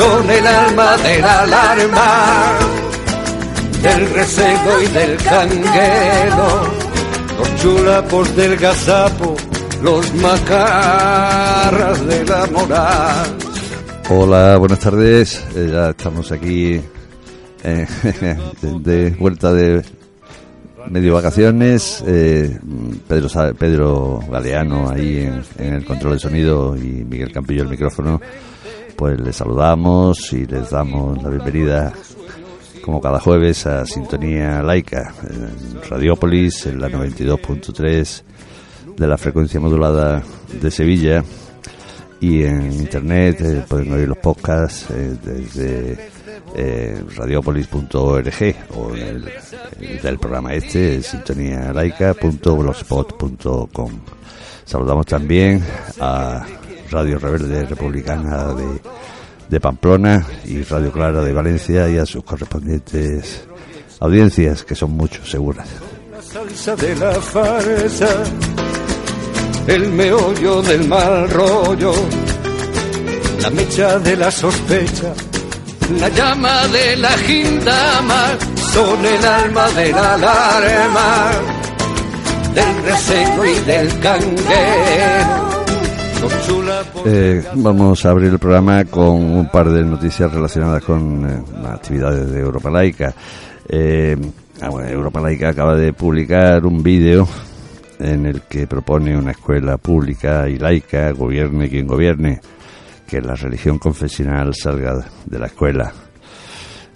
son el alma de la alarma, del recebo y del canguero, los chulapos del gazapo, los macarras de la moral. Hola, buenas tardes. Eh, ya estamos aquí eh, de vuelta de medio vacaciones, eh, Pedro, Pedro Galeano ahí en, el control de sonido y Miguel Campillo el micrófono, pues les saludamos y les damos la bienvenida como cada jueves a Sintonía Laica en Radiópolis en la 92.3 de la frecuencia modulada de Sevilla y en internet eh, pueden oír los podcasts eh, desde eh, radiopolis.org o el, del programa este, sintonialaica.blogspot.com. Saludamos también a Radio Rebelde Republicana de, de Pamplona y Radio Clara de Valencia y a sus correspondientes audiencias, que son muchos, seguras. La salsa de la farsa, el meollo del mal rollo, la mecha de la sospecha la llama de la gindama son el alma de la alarma, del reseño y del canguero. Eh, vamos a abrir el programa con un par de noticias relacionadas con eh, las actividades de Europa Laica. Eh, ah, Europa Laica acaba de publicar un vídeo en el que propone una escuela pública y laica, gobierne quien gobierne, que la religión confesional salga de la escuela.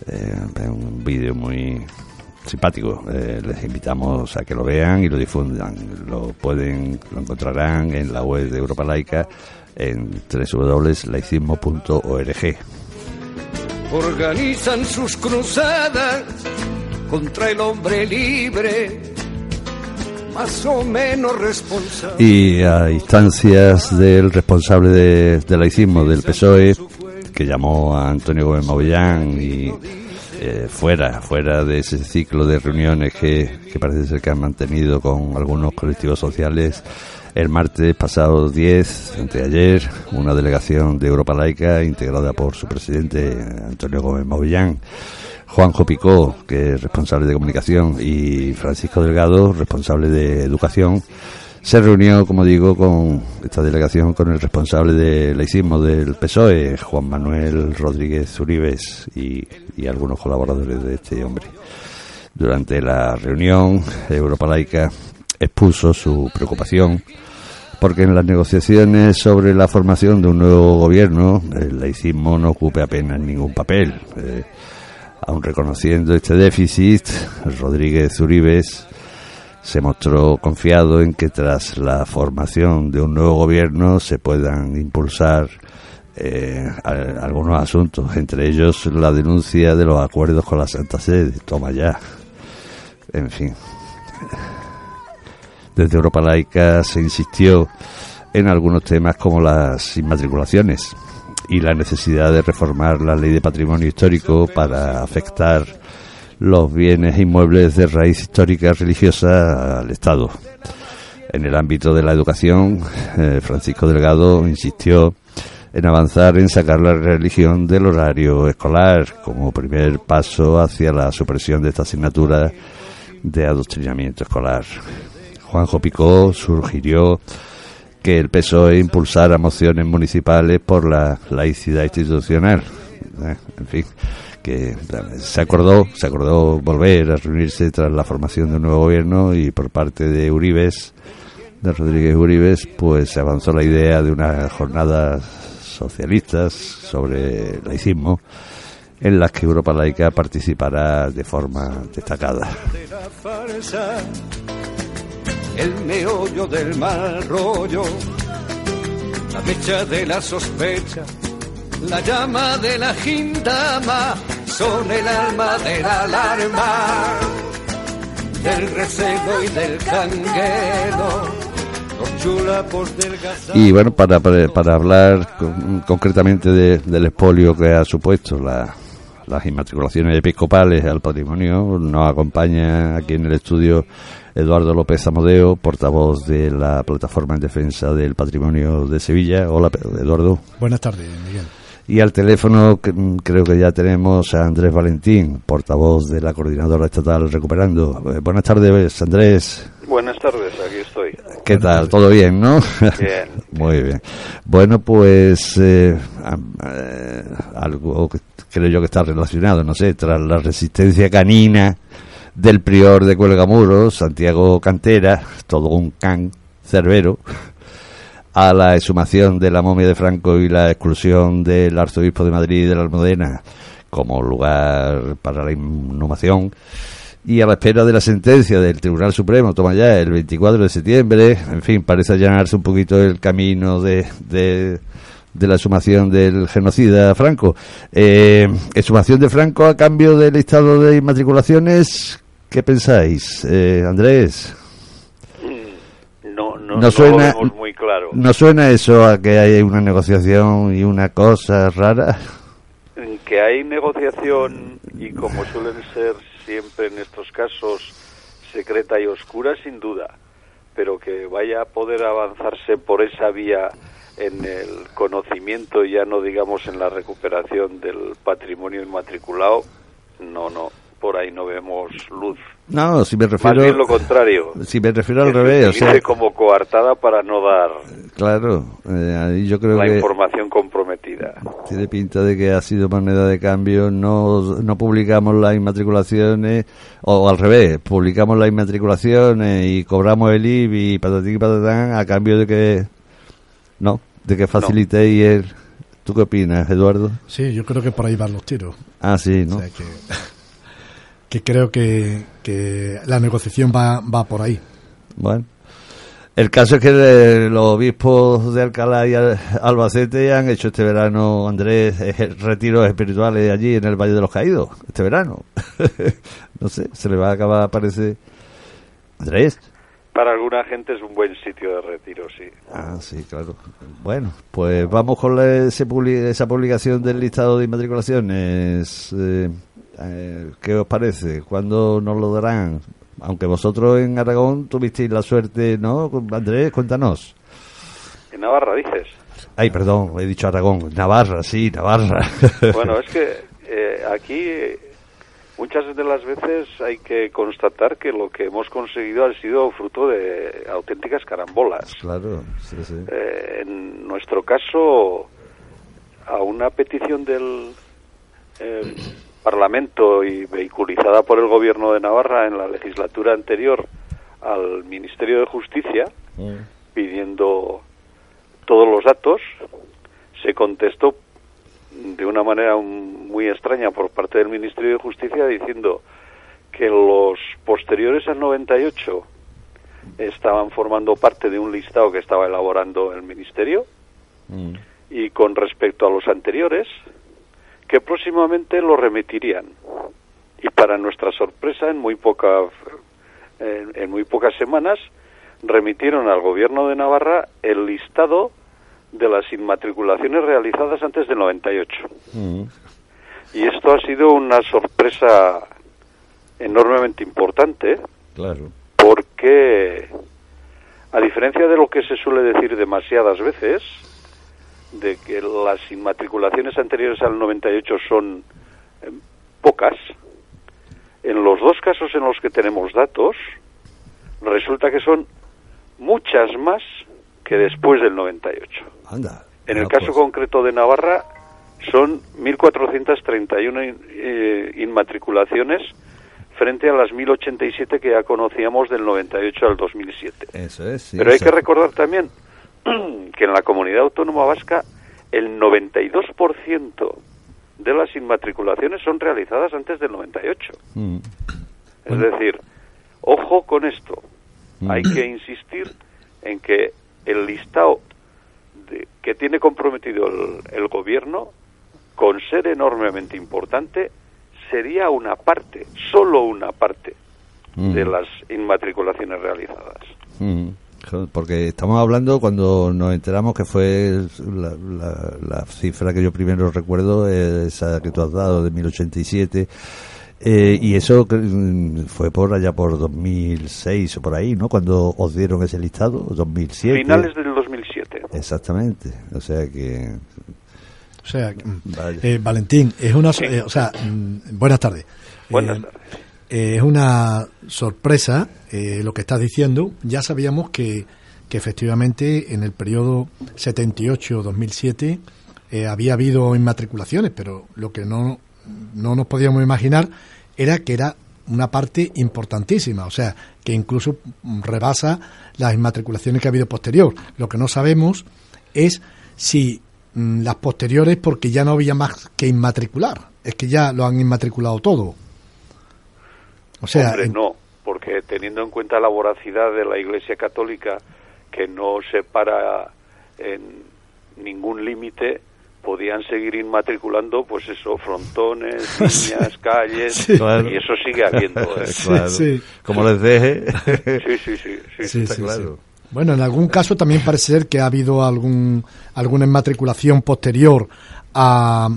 Eh, un vídeo muy simpático. Eh, les invitamos a que lo vean y lo difundan. Lo pueden, lo encontrarán en la web de Europa Laica en www.laicismo.org. Organizan sus cruzadas contra el hombre libre más o menos responsable. Y a instancias del responsable de, del laicismo del PSOE, que llamó a Antonio Gómez Mavillán y eh, fuera, fuera de ese ciclo de reuniones que, parece ser que han mantenido con algunos colectivos sociales, el martes pasado 10, ayer, una delegación de Europa Laica integrada por su presidente Antonio Gómez Mavillán Juanjo Picó, que es responsable de comunicación, y Francisco Delgado, responsable de educación, se reunió, como digo, con esta delegación con el responsable de laicismo del PSOE, Juan Manuel Rodríguez Uribes, y, y algunos colaboradores de este hombre. Durante la reunión, Europa Laica expuso su preocupación porque en las negociaciones sobre la formación de un nuevo gobierno el laicismo no ocupe apenas ningún papel. Eh, Aun reconociendo este déficit, Rodríguez Uribes se mostró confiado en que tras la formación de un nuevo gobierno se puedan impulsar eh, algunos asuntos, entre ellos la denuncia de los acuerdos con la Santa Sede. Toma ya. En fin. Desde Europa Laica se insistió en algunos temas como las inmatriculaciones y la necesidad de reformar la ley de patrimonio histórico para afectar los bienes inmuebles de raíz histórica religiosa al Estado. En el ámbito de la educación, eh, Francisco Delgado insistió en avanzar en sacar la religión del horario escolar como primer paso hacia la supresión de esta asignatura de adoctrinamiento escolar. Juanjo Picó sugirió que el PSOE impulsara mociones municipales por la laicidad institucional. Eh, en fin, que se acordó, se acordó volver a reunirse tras la formación de un nuevo gobierno y por parte de Uribes, de Rodríguez Uribes, pues se avanzó la idea de unas jornadas socialistas sobre laicismo en las que Europa Laica participará de forma destacada. El meollo del mal rollo, la fecha de la sospecha, la llama de la gindama, son el alma de la alarma, del recelo y del canguero y bueno, para, para, hablar concretamente del expolio que ha supuesto la, las inmatriculaciones episcopales al patrimonio, nos acompaña aquí en el estudio Eduardo López Amodeo, portavoz de la Plataforma en Defensa del Patrimonio de Sevilla. Hola, Eduardo. Buenas tardes, Miguel. Y al teléfono creo que ya tenemos a Andrés Valentín, portavoz de la Coordinadora Estatal Recuperando. Eh, buenas tardes, Andrés. Buenas tardes, aquí estoy. ¿Qué tal? ¿Todo bien, no? Bien. Muy bien. Bueno, pues eh, eh, algo que creo yo que está relacionado, no sé, tras la resistencia canina del prior de Cuelgamuros, Santiago Cantera, todo un can cerbero, a la exhumación de la momia de Franco y la exclusión del arzobispo de Madrid de la Almudena como lugar para la inhumación y a la espera de la sentencia del Tribunal Supremo, toma ya el 24 de septiembre, en fin, parece allanarse un poquito el camino de, de, la exhumación del genocida Franco. Eh, exhumación de Franco a cambio del listado de inmatriculaciones, ¿qué pensáis, eh, Andrés? No, suena, muy claro. ¿No suena eso a que hay una negociación y una cosa rara? Que hay negociación y como suelen ser siempre en estos casos secreta y oscura, sin duda, pero que vaya a poder avanzarse por esa vía en el conocimiento, ya no digamos en la recuperación del patrimonio inmatriculado, no, no, por ahí no vemos luz. No, si me refiero. Más bien lo contrario. Si me refiero al revés. O sea, como coartada para no dar. Claro, eh, ahí yo creo la que. información comprometida. Tiene pinta de que ha sido moneda de cambio. No, no publicamos las inmatriculaciones, o, al revés, publicamos las inmatriculaciones y cobramos el IBI y patatín y patatán a cambio de que. No, de que facilitéis el. ¿Tú qué opinas, Eduardo? Sí, yo creo que por ahí van los tiros. Ah, sí, ¿no? que creo que, la negociación va, va por ahí. Bueno. El caso es que los obispos de Alcalá y Albacete han hecho este verano, Andrés, retiros espirituales allí en el Valle de los Caídos, este verano. no sé, se le va a acabar, parece. Andrés. Para alguna gente es un buen sitio de retiro, sí. Ah, sí, claro. Bueno, pues vamos con esa publicación del listado de inmatriculaciones. Eh, eh, ¿Qué os parece? ¿Cuándo nos lo darán? Aunque vosotros en Aragón tuvisteis la suerte, ¿no? Andrés, cuéntanos. En Navarra, dices. Ay, perdón, he dicho Aragón. Navarra, sí, Navarra. Bueno, es que eh, aquí muchas de las veces hay que constatar que lo que hemos conseguido ha sido fruto de auténticas carambolas. Claro, sí, sí. Eh, en nuestro caso, a una petición del Parlamento y vehiculizada por el Gobierno de Navarra en la legislatura anterior al Ministerio de Justicia, mm. pidiendo todos los datos, se contestó de una manera muy extraña por parte del Ministerio de Justicia diciendo que los posteriores al 98 estaban formando parte de un listado que estaba elaborando el Ministerio mm. y con respecto a los anteriores que próximamente lo remitirían. Y para nuestra sorpresa, en muy, poca, en, muy pocas semanas, remitieron al Gobierno de Navarra el listado de las inmatriculaciones realizadas antes del 98. Mm. Y esto ha sido una sorpresa enormemente importante. Claro. Porque, a diferencia de lo que se suele decir demasiadas veces, de que las inmatriculaciones anteriores al 98 son eh, pocas, en los dos casos en los que tenemos datos, resulta que son muchas más que después del 98. Anda. En el caso pues, concreto de Navarra son 1.431 in- eh, inmatriculaciones frente a las 1.087 que ya conocíamos del 98 al 2007. Eso es, sí, Pero hay que recordar también que en la comunidad autónoma vasca el 92% de las inmatriculaciones son realizadas antes del 98. Mm. Es decir, ojo con esto. Mm. Hay que insistir en que el listado de- que tiene comprometido el, el gobierno, con ser enormemente importante, sería una parte, solo una parte, Mm. de las inmatriculaciones realizadas. Porque estamos hablando cuando nos enteramos que fue la, la- la cifra que yo primero recuerdo, esa que tú has dado de 1087, eh, y eso mm, fue por allá por 2006 o por ahí, ¿no? Cuando os dieron ese listado, 2007. Finales del 2007. Exactamente, o sea que... O sea, mm, eh, Valentín, es una, so- eh, o sea, mm, buenas tardes. Buenas Eh, tardes. Es una sorpresa eh, lo que estás diciendo. Ya sabíamos que, que efectivamente en el periodo 78-2007 eh, había habido inmatriculaciones, pero lo que no, no nos podíamos imaginar era que era una parte importantísima, o sea, que incluso rebasa las inmatriculaciones que ha habido posterior. Lo que no sabemos es si mm, las posteriores, porque ya no había más que inmatricular, es que ya lo han inmatriculado todo. O sea, Hombre, en- no, porque teniendo en cuenta la voracidad de la Iglesia Católica, que no se para en ningún límite, podían seguir inmatriculando, pues eso, frontones, líneas, calles, Sí. Claro. y eso sigue habiendo. ¿eh? Claro, sí. Como les deje... Sí, sí, sí, sí. Sí, está sí, claro. sí. Bueno, en algún caso también parece ser que ha habido algún alguna inmatriculación posterior a,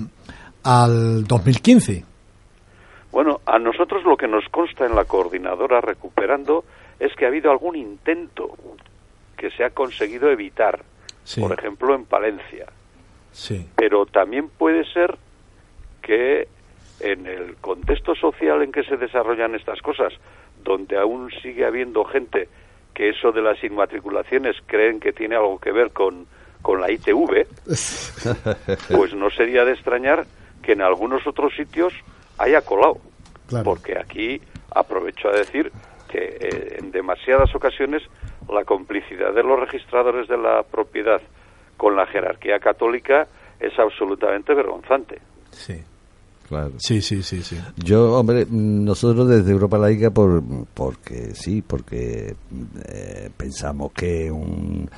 al 2015. Bueno, a nosotros lo que nos consta en la coordinadora recuperando es que ha habido algún intento que se ha conseguido evitar, Sí. por ejemplo en Palencia. Sí. pero también puede ser que en el contexto social en que se desarrollan estas cosas, donde aún sigue habiendo gente que eso de las inmatriculaciones creen que tiene algo que ver con, con la ITV, pues no sería de extrañar que en algunos otros sitios haya colado. Claro. Porque aquí aprovecho a decir que eh, en demasiadas ocasiones la complicidad de los registradores de la propiedad con la jerarquía católica es absolutamente vergonzante. Sí. Claro. Sí, sí, sí, sí. Yo, hombre, nosotros desde Europa Laica, por, porque sí, porque eh, pensamos que un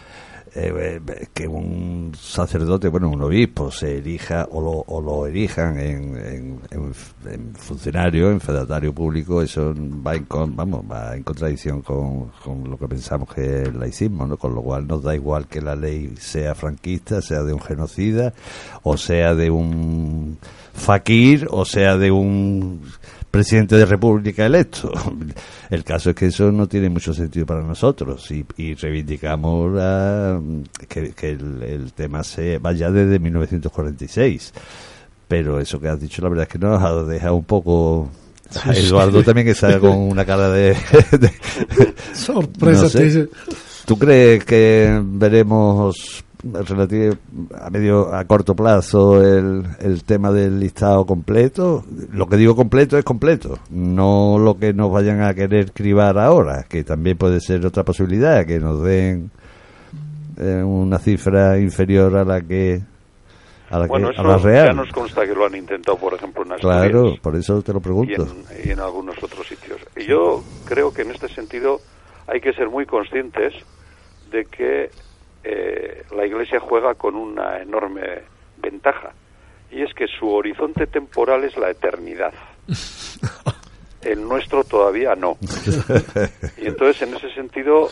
eh, eh, que un sacerdote, bueno, un obispo se elija o lo, o lo elijan en, en, funcionario, en fedatario público, eso va en, con- vamos, va en contradicción con, con lo que pensamos que es el laicismo, ¿no? Con lo cual nos da igual que la ley sea franquista, sea de un genocida, o sea de un fakir, o sea de un presidente de república electo. El caso es que eso no tiene mucho sentido para nosotros y, y reivindicamos la- que, que el, el tema se vaya desde 1946. Pero eso que has dicho, la verdad es que nos ha dejado un poco... A Eduardo también que sale con una cara de... de- Sorpresa, No sé. ¿Tú crees que veremos relativo a medio a corto plazo el, el tema del listado completo? Lo que digo completo es completo, no lo que nos vayan a querer cribar ahora, que también puede ser otra posibilidad, que nos den eh, una cifra inferior a la que a la, Bueno, que, a eso la real. ya nos consta que lo han intentado, por ejemplo, en Asturias Claro, por eso te lo y pregunto. en, y en algunos otros sitios. Y yo creo que en este sentido hay que ser muy conscientes de que eh, la Iglesia juega con una enorme ventaja, y es que su horizonte temporal es la eternidad. El nuestro todavía no. Y entonces, en ese sentido,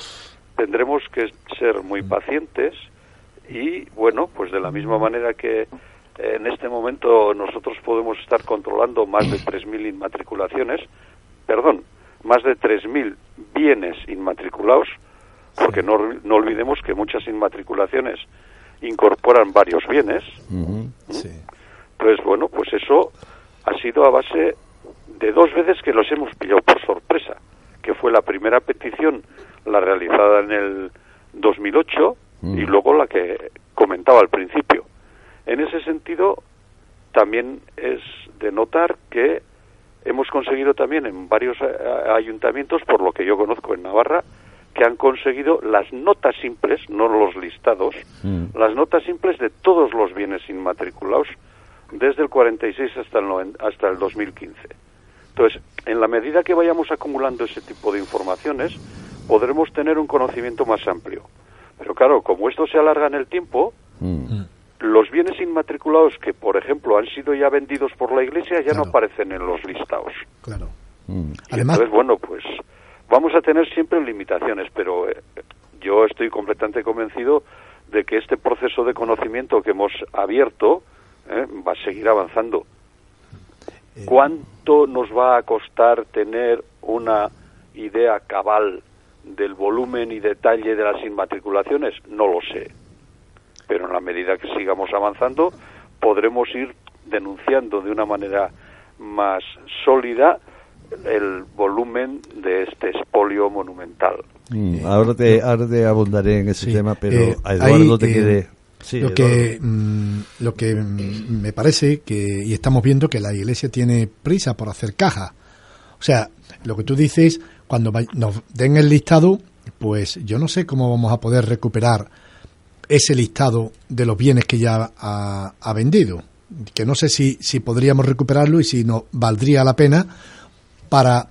tendremos que ser muy pacientes y, bueno, pues de la misma manera que eh, en este momento nosotros podemos estar controlando más de 3.000 inmatriculaciones, perdón, más de 3.000 bienes inmatriculados, porque no, no olvidemos que muchas inmatriculaciones incorporan varios bienes. Sí. Entonces, bueno, pues eso ha sido a base de dos veces que los hemos pillado por sorpresa, que fue la primera petición, la realizada en el 2008, y luego la que comentaba al principio. En ese sentido, también es de notar que hemos conseguido también en varios eh, ayuntamientos, por lo que yo conozco en Navarra, que han conseguido las notas simples, no los listados, Mm. las notas simples de todos los bienes inmatriculados desde el 46 hasta el, noven- hasta el 2015. Entonces, en la medida que vayamos acumulando ese tipo de informaciones, podremos tener un conocimiento más amplio. Pero claro, como esto se alarga en el tiempo, Mm. los bienes inmatriculados que, por ejemplo, han sido ya vendidos por la Iglesia ya no aparecen en los listados. Claro. Mm. Y Además, entonces, bueno, pues vamos a tener siempre limitaciones, pero eh, yo estoy completamente convencido de que este proceso de conocimiento que hemos abierto eh, va a seguir avanzando. eh, ¿Cuánto nos va a costar tener una idea cabal del volumen y detalle de las inmatriculaciones? No lo sé. Pero en la medida que sigamos avanzando, podremos ir denunciando de una manera más sólida el volumen de este expolio monumental. Mm. Ahora, te, ahora te abundaré en ese Sí, tema, pero eh, a Eduardo ahí, te eh, quiere... Sí, lo Eduardo. que mm, lo que mm, me parece que y estamos viendo que la iglesia tiene prisa por hacer caja o sea lo que tú dices cuando nos den el listado pues yo no sé cómo vamos a poder recuperar ese listado de los bienes que ya ha, ha vendido que no sé si si podríamos recuperarlo y si nos valdría la pena para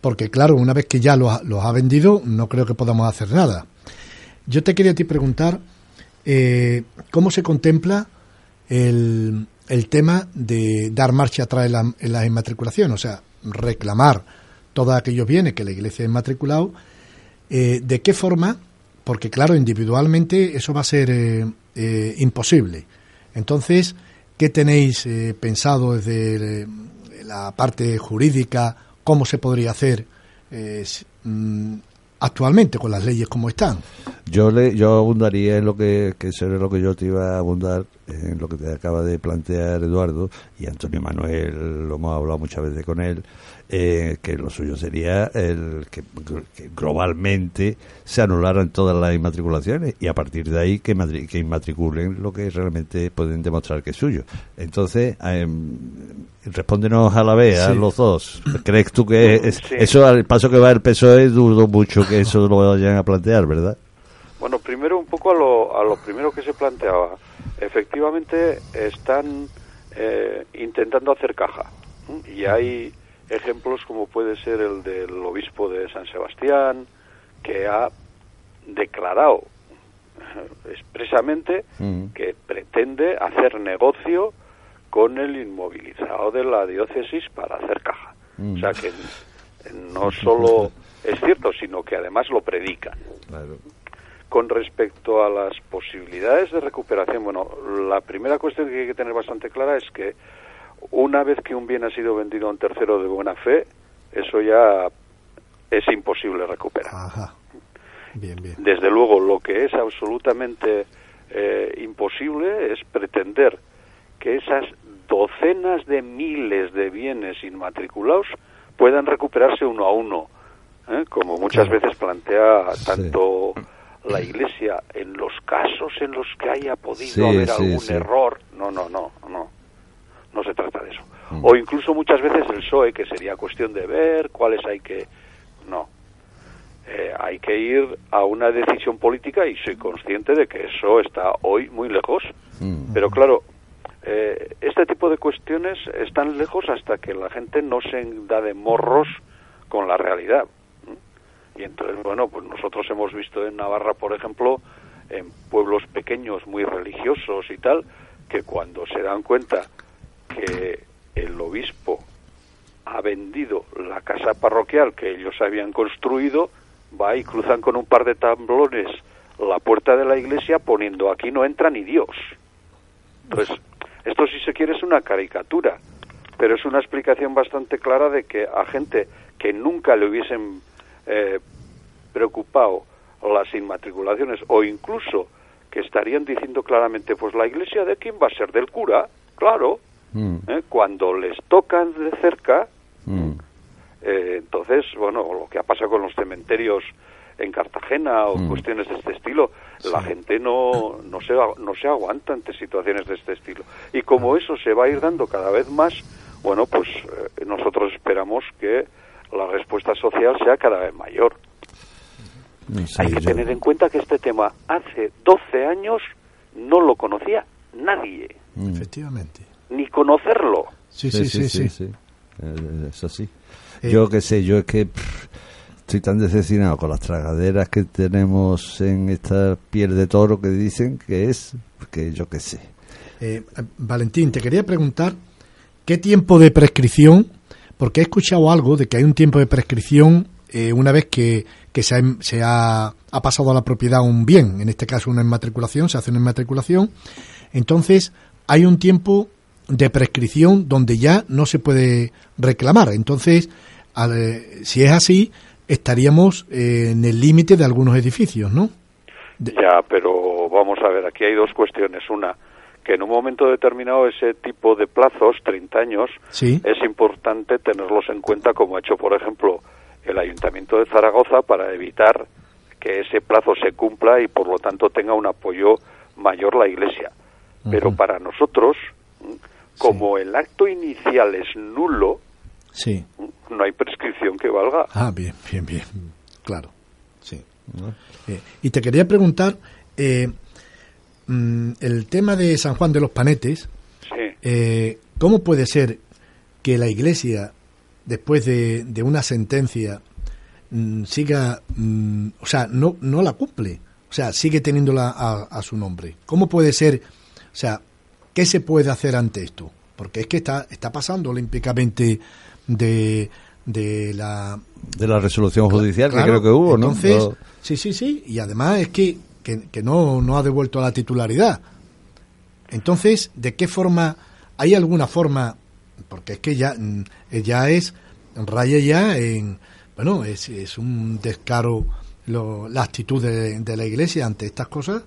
porque claro una vez que ya los, los ha vendido no creo que podamos hacer nada yo te quería a ti preguntar eh, cómo se contempla el, el tema de dar marcha atrás en la, en la inmatriculación, o sea, reclamar todos aquellos bienes que la iglesia ha inmatriculado, eh, ¿de qué forma? Porque claro, individualmente eso va a ser eh, eh, imposible. Entonces, ¿qué tenéis pensado desde la parte jurídica? ¿Cómo se podría hacer eh, mm, actualmente con las leyes como están? Yo le, yo abundaría en lo que, que lo que yo te iba a abundar, en lo que te acaba de plantear Eduardo y Antonio Manuel, lo hemos hablado muchas veces con él, eh, que lo suyo sería el que, que globalmente se anularan todas las inmatriculaciones y a partir de ahí que, matri- que inmatriculen lo que realmente pueden demostrar que es suyo. Entonces, em, respóndenos a la vez, a los dos. ¿Crees tú que es- Sí. eso al paso que va el PSOE dudo mucho que eso lo vayan a plantear, verdad? Bueno, primero un poco a lo, a lo primero que se planteaba. Efectivamente están eh, intentando hacer caja. Y hay ejemplos como puede ser el del obispo de San Sebastián, que ha declarado expresamente Mm. que pretende hacer negocio con el inmovilizado de la diócesis para hacer caja. Mm. O sea que no solo es cierto, sino que además lo predican. Claro. Con respecto a las posibilidades de recuperación, bueno, la primera cuestión que hay que tener bastante clara es que una vez que un bien ha sido vendido a un tercero de buena fe, eso ya es imposible recuperar. Ajá. Bien, bien. Desde luego, lo que es absolutamente eh, imposible es pretender que esas docenas de miles de bienes inmatriculados puedan recuperarse uno a uno, ¿eh? como muchas Claro. veces plantea Sí. tanto la Iglesia en los casos en los que haya podido Sí, haber sí, algún error. No, no, no, no. No se trata de eso. Mm. O incluso muchas veces el PSOE, que sería cuestión de ver cuáles hay que... No. Eh, hay que ir a una decisión política y soy consciente de que eso está hoy muy lejos. Mm. Pero claro, eh, este tipo de cuestiones están lejos hasta que la gente no se da de morros con la realidad. Y entonces, bueno, pues nosotros hemos visto en Navarra, por ejemplo, en pueblos pequeños muy religiosos y tal, que cuando se dan cuenta que el obispo ha vendido la casa parroquial que ellos habían construido, va y cruzan con un par de tablones la puerta de la iglesia poniendo aquí no entra ni Dios. Entonces, esto si se quiere es una caricatura, pero es una explicación bastante clara de que a gente que nunca le hubiesen eh, preocupado las inmatriculaciones o incluso que estarían diciendo claramente, pues la iglesia de quién va a ser del cura, claro, Mm. ¿eh? cuando les tocan de cerca, Mm. eh, entonces, bueno, lo que ha pasado con los cementerios en Cartagena o Mm. cuestiones de este estilo. La gente no, no, se, no se aguanta ante situaciones de este estilo. Y como eso se va a ir dando cada vez más, bueno, pues eh, nosotros esperamos que la respuesta social sea cada vez mayor. Hay que yo- tener en cuenta que este tema hace 12 años no lo conocía nadie, Mm. Efectivamente. Ni conocerlo. Sí, sí, sí, sí. Eh, Es así. Eh, yo qué sé, yo es que pff, estoy tan decepcionado con las tragaderas que tenemos en esta piel de toro que dicen que es, que yo qué sé. Eh, Valentín, te quería preguntar qué tiempo de prescripción, porque he escuchado algo de que hay un tiempo de prescripción eh, una vez que, que se, ha, se ha, ha pasado a la propiedad un bien, en este caso una inmatriculación, se hace una inmatriculación, entonces hay un tiempo de prescripción donde ya no se puede reclamar. Entonces, al, eh, si es así, estaríamos eh, en el límite de algunos edificios, ¿no? De- Ya, pero vamos a ver, aquí hay dos cuestiones. Una, que en un momento determinado ese tipo de plazos, 30 años, Sí, es importante tenerlos en cuenta, como ha hecho, por ejemplo, el Ayuntamiento de Zaragoza, para evitar que ese plazo se cumpla y, por lo tanto, tenga un apoyo mayor la Iglesia. Pero para nosotros, como el acto inicial es nulo, sí. no hay prescripción que valga. Ah, bien, bien, bien. Claro, sí. Eh, y te quería preguntar, eh, mm, el tema de San Juan de los Panetes, Sí. eh, ¿cómo puede ser que la Iglesia, después de, de una sentencia, mm, siga, mm, o sea, no, no la cumple? O sea, sigue teniéndola a, a su nombre. ¿Cómo puede ser, o sea, qué se puede hacer ante esto? Porque es que está, está pasando olímpicamente de, de la De la resolución judicial Claro, que creo que hubo, ¿no? entonces, Lo- sí, sí, sí. Y además es que, que, que no, no ha devuelto la titularidad. Entonces, ¿de qué forma? ¿Hay alguna forma? Porque es que ya, mm, ya es, raya ya en, bueno, es, es un descaro lo- la actitud de, de la Iglesia ante estas cosas.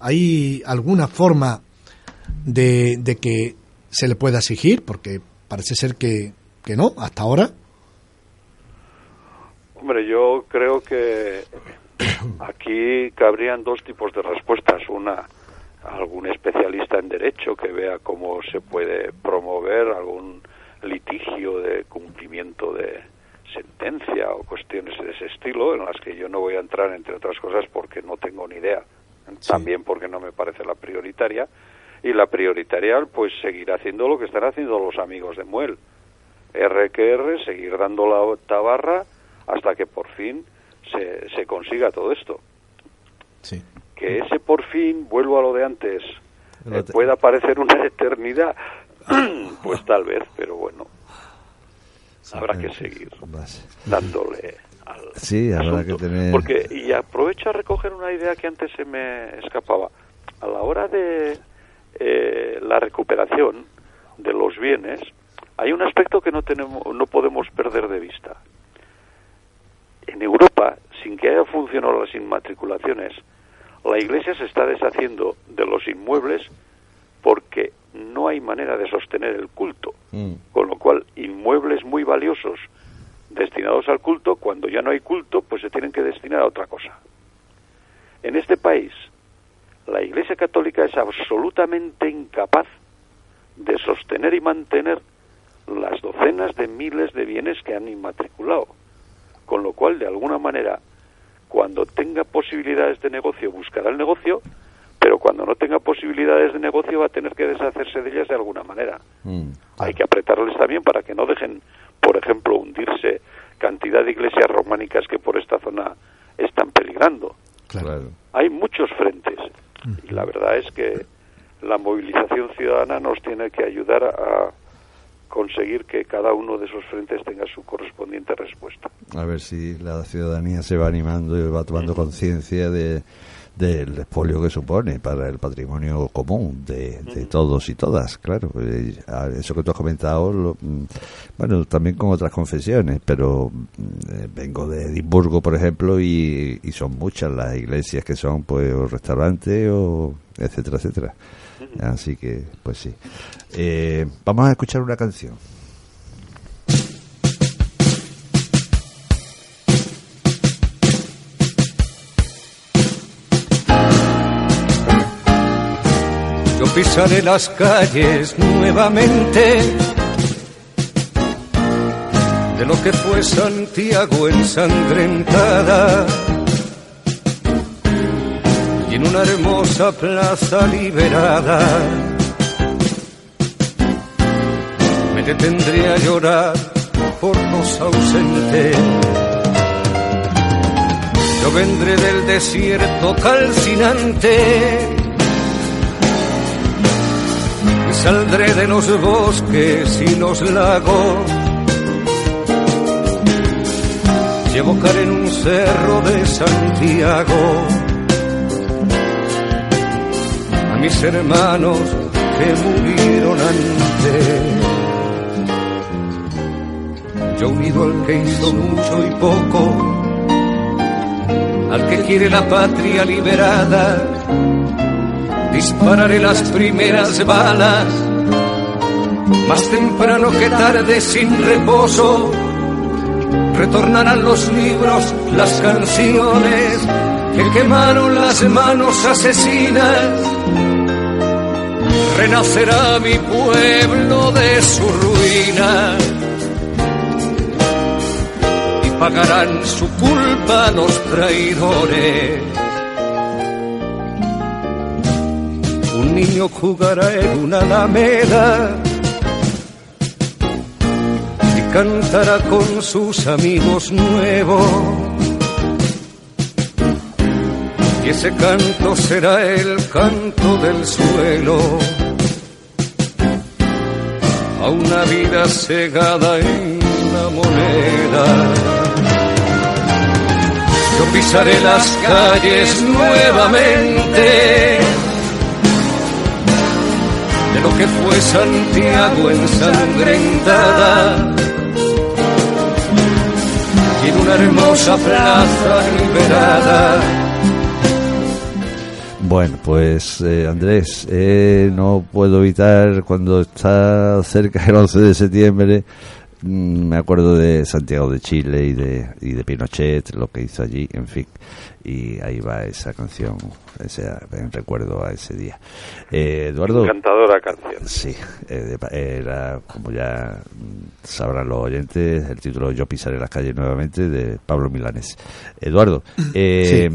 ¿Hay alguna forma de, de que se le pueda exigir? Porque parece ser que, que no, hasta ahora. Hombre, yo creo que aquí cabrían dos tipos de respuestas. Una, algún especialista en derecho que vea cómo se puede promover algún litigio de cumplimiento de sentencia o cuestiones de ese estilo, en las que yo no voy a entrar, entre otras cosas, porque no tengo ni idea. También porque no me parece la prioritaria. Y la prioritaria, pues seguir haciendo lo que están haciendo los amigos de Muel. R que R, seguir dando la tabarra hasta que por fin se, se consiga todo esto. Sí. Que ese por fin, vuelvo a lo de antes, eh, pueda parecer una eternidad, pues tal vez, pero bueno, habrá que seguir dándole al Sí, habrá que tener- Porque, y aprovecho a recoger una idea que antes se me escapaba. A la hora de eh, la recuperación de los bienes, hay un aspecto que no, tenemos, no podemos perder de vista. En Europa, sin que haya funcionado las inmatriculaciones, la Iglesia se está deshaciendo de los inmuebles porque no hay manera de sostener el culto. Mm. Con lo cual, inmuebles muy valiosos destinados al culto, cuando ya no hay culto, pues se tienen que destinar a otra cosa. En este país, la Iglesia Católica es absolutamente incapaz de sostener y mantener las docenas de miles de bienes que han inmatriculado. Con lo cual, de alguna manera, cuando tenga posibilidades de negocio, buscará el negocio, pero cuando no tenga posibilidades de negocio va a tener que deshacerse de ellas de alguna manera. Mm. Hay que apretarles también para que no dejen, por ejemplo, hundirse cantidad de iglesias románicas que por esta zona están peligrando. Claro. Claro. Hay muchos frentes y la verdad es que la movilización ciudadana nos tiene que ayudar a conseguir que cada uno de esos frentes tenga su correspondiente respuesta. A ver si la ciudadanía se va animando y va tomando conciencia de del expolio que supone para el patrimonio común de, de todos y todas, claro. Eh, Eso que tú has comentado, lo- mm, bueno, también con otras confesiones, pero mm, eh, vengo de Edimburgo, por ejemplo, y, y son muchas las iglesias que son, pues, o restaurantes, o etcétera, etcétera. Así que, pues sí. Eh, vamos a escuchar una canción. Pisaré las calles nuevamente. De lo que fue Santiago ensangrentada y en una hermosa plaza liberada. Me detendré a llorar por los ausentes. Yo vendré del desierto calcinante saldré de los bosques y los lagos. Y evocaré en un cerro de Santiago a mis hermanos que murieron antes. Yo unido al que hizo mucho y poco, al que quiere la patria liberada dispararé las primeras balas, más temprano que tarde sin reposo, retornarán los libros, las canciones que quemaron las manos asesinas. Renacerá mi pueblo de su ruina y pagarán su culpa los traidores. Un niño jugará en una alameda y cantará con sus amigos nuevos. Y ese canto será el canto del suelo a una vida cegada en la moneda. Yo pisaré las calles nuevamente lo que fue Santiago ensangrentada y en una hermosa plaza liberada. Bueno, pues eh, Andrés, eh, no puedo evitar cuando está cerca el 11 de septiembre, mm, me acuerdo de Santiago de Chile y de, y de Pinochet, lo que hizo allí, en fin y ahí va esa canción, ese, en recuerdo a ese día. Eh, Eduardo. Encantadora canción. Sí, eh, era, como ya sabrán los oyentes, el título Yo pisaré las calles nuevamente de Pablo Milanes. Eduardo, eh,